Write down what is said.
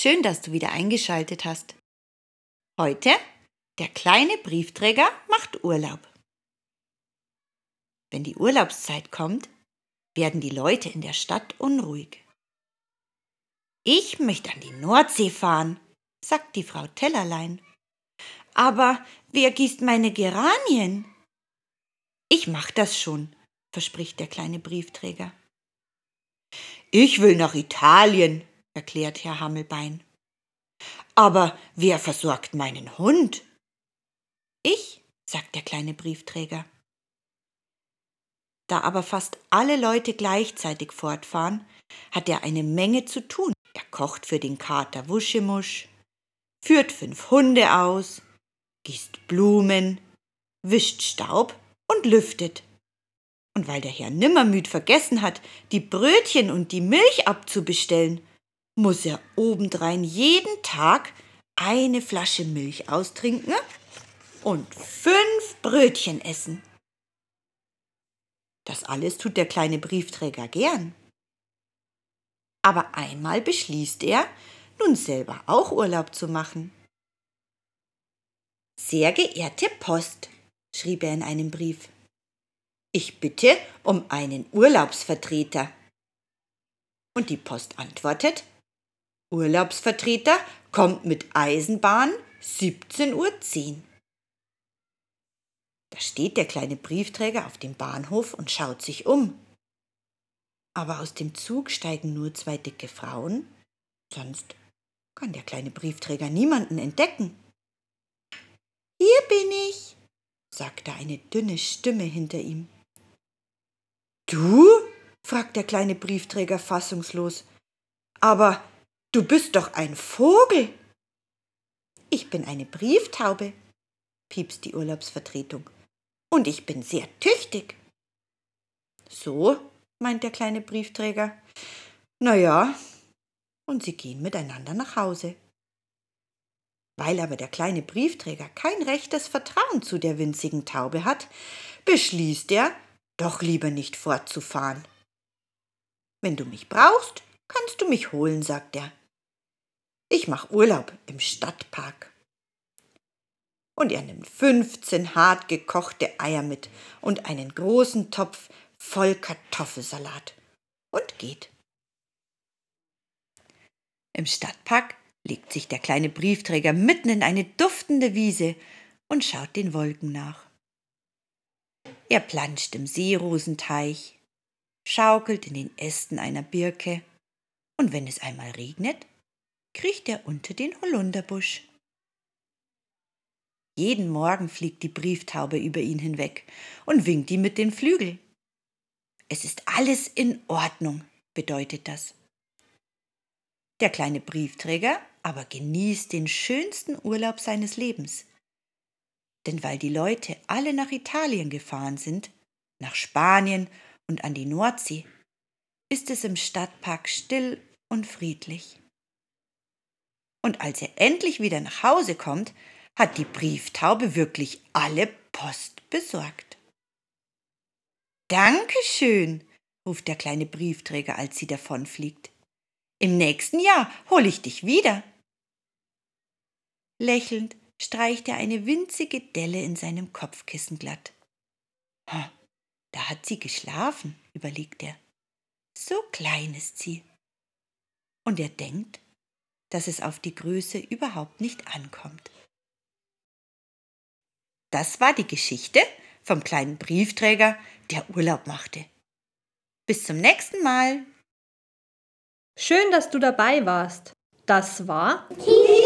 Schön, dass du wieder eingeschaltet hast. Heute der kleine Briefträger macht Urlaub. Wenn die Urlaubszeit kommt, werden die Leute in der Stadt unruhig. Ich möchte an die Nordsee fahren, sagt die Frau Tellerlein. Aber wer gießt meine Geranien? Ich mach das schon, verspricht der kleine Briefträger. Ich will nach Italien, erklärt Herr Hammelbein. Aber wer versorgt meinen Hund? Ich, sagt der kleine Briefträger. Da aber fast alle Leute gleichzeitig fortfahren, hat er eine Menge zu tun. Er kocht für den Kater Wuschemusch, führt fünf Hunde aus, gießt Blumen, wischt Staub und lüftet. Und weil der Herr Nimmermüd vergessen hat, die Brötchen und die Milch abzubestellen, muss er obendrein jeden Tag eine Flasche Milch austrinken und fünf Brötchen essen. Das alles tut der kleine Briefträger gern. Aber einmal beschließt er, nun selber auch Urlaub zu machen. Sehr geehrte Post, schrieb er in einem Brief, ich bitte um einen Urlaubsvertreter. Und die Post antwortet, Urlaubsvertreter kommt mit Eisenbahn 17.10 Uhr. Da steht der kleine Briefträger auf dem Bahnhof und schaut sich um. Aber aus dem Zug steigen nur zwei dicke Frauen, sonst kann der kleine Briefträger niemanden entdecken. Hier bin ich, sagte eine dünne Stimme hinter ihm. Du? fragt der kleine Briefträger fassungslos. Aber Du bist doch ein Vogel. Ich bin eine Brieftaube, piepst die Urlaubsvertretung. Und ich bin sehr tüchtig. So, meint der kleine Briefträger. Na ja, und sie gehen miteinander nach Hause. Weil aber der kleine Briefträger kein rechtes Vertrauen zu der winzigen Taube hat, beschließt er, doch lieber nicht fortzufahren. Wenn du mich brauchst, kannst du mich holen, sagt er. Ich mache Urlaub im Stadtpark. Und er nimmt 15 hart gekochte Eier mit und einen großen Topf voll Kartoffelsalat und geht. Im Stadtpark legt sich der kleine Briefträger mitten in eine duftende Wiese und schaut den Wolken nach. Er planscht im Seerosenteich, schaukelt in den Ästen einer Birke, und wenn es einmal regnet, kriecht er unter den Holunderbusch. Jeden Morgen fliegt die Brieftaube über ihn hinweg und winkt ihm mit den Flügeln. Es ist alles in Ordnung, bedeutet das. Der kleine Briefträger aber genießt den schönsten Urlaub seines Lebens. Denn weil die Leute alle nach Italien gefahren sind, nach Spanien und an die Nordsee, ist es im Stadtpark still und friedlich und als er endlich wieder nach Hause kommt, hat die Brieftaube wirklich alle Post besorgt. Dankeschön, ruft der kleine Briefträger, als sie davonfliegt. Im nächsten Jahr hole ich dich wieder. Lächelnd streicht er eine winzige Delle in seinem Kopfkissen glatt. Da hat sie geschlafen, überlegt er. So klein ist sie. Und er denkt, dass es auf die Größe überhaupt nicht ankommt. Das war die Geschichte vom kleinen Briefträger, der Urlaub machte. Bis zum nächsten Mal. Schön, dass du dabei warst. Das war Tief